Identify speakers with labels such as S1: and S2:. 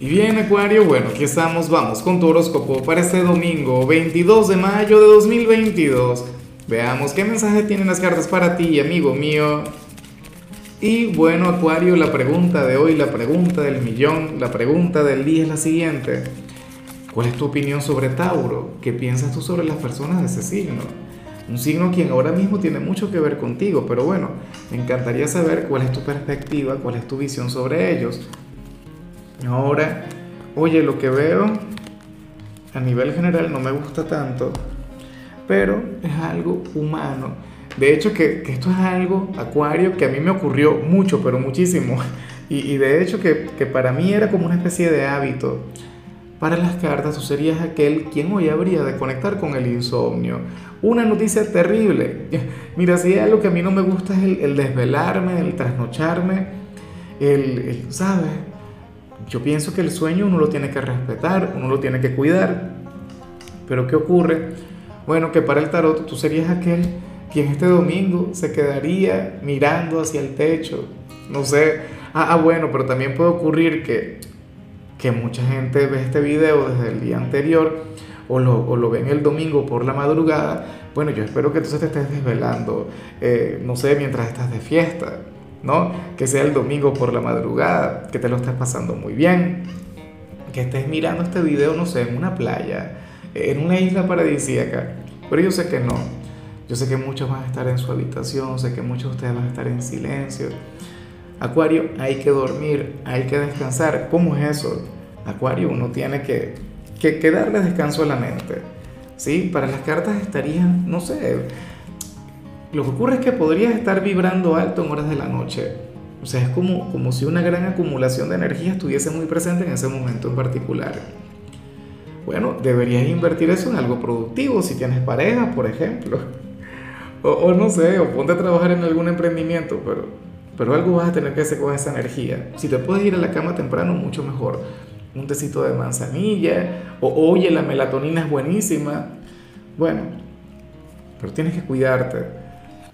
S1: Y bien, Acuario, bueno, aquí estamos, vamos con tu horóscopo para este domingo 22 de mayo de 2022. Veamos qué mensaje tienen las cartas para ti, amigo mío. Y bueno, Acuario, la pregunta de hoy, la pregunta del millón, la pregunta del día es la siguiente. ¿Cuál es tu opinión sobre Tauro? ¿Qué piensas tú sobre las personas de ese signo? Un signo quien ahora mismo tiene mucho que ver contigo, pero bueno, me encantaría saber cuál es tu perspectiva, cuál es tu visión sobre ellos. Ahora, oye, lo que veo a nivel general no me gusta tanto, pero es algo humano. De hecho, que, esto es algo, Acuario, que a mí me ocurrió mucho, pero muchísimo. Y, de hecho que, que, para mí era como una especie de hábito. Para las cartas, tú serías aquel quien hoy habría de conectar con el insomnio. Una noticia terrible. Mira, si algo que a mí no me gusta es el, desvelarme, el trasnocharme, el, el, ¿sabes? Yo pienso que el sueño uno lo tiene que respetar, uno lo tiene que cuidar. Pero ¿qué ocurre? Bueno, que para el tarot tú serías aquel quien este domingo se quedaría mirando hacia el techo. No sé. Ah, ah bueno, pero también puede ocurrir que, que mucha gente ve este video desde el día anterior o lo, o lo ven el domingo por la madrugada. Bueno, yo espero que entonces te estés desvelando, eh, no sé, mientras estás de fiesta ¿no? Que sea el domingo por la madrugada, que te lo estés pasando muy bien, que estés mirando este video, no sé, en una playa, en una isla paradisíaca. Pero yo sé que no. Yo sé que muchos van a estar en su habitación, sé que muchos de ustedes van a estar en silencio. Acuario, hay que dormir, hay que descansar. ¿Cómo es eso? Acuario, uno tiene que, que, que darle descanso a la mente. ¿Sí? Para las cartas estarían, no sé, lo que ocurre es que podrías estar vibrando alto en horas de la noche. O sea, es como, como si una gran acumulación de energía estuviese muy presente en ese momento en particular. Bueno, deberías invertir eso en algo productivo, si tienes pareja, por ejemplo. O, no sé, o ponte a trabajar en algún emprendimiento, pero, pero algo vas a tener que hacer con esa energía. Si te puedes ir a la cama temprano, mucho mejor. Un tecito de manzanilla, o oye, la melatonina es buenísima. Bueno, pero tienes que cuidarte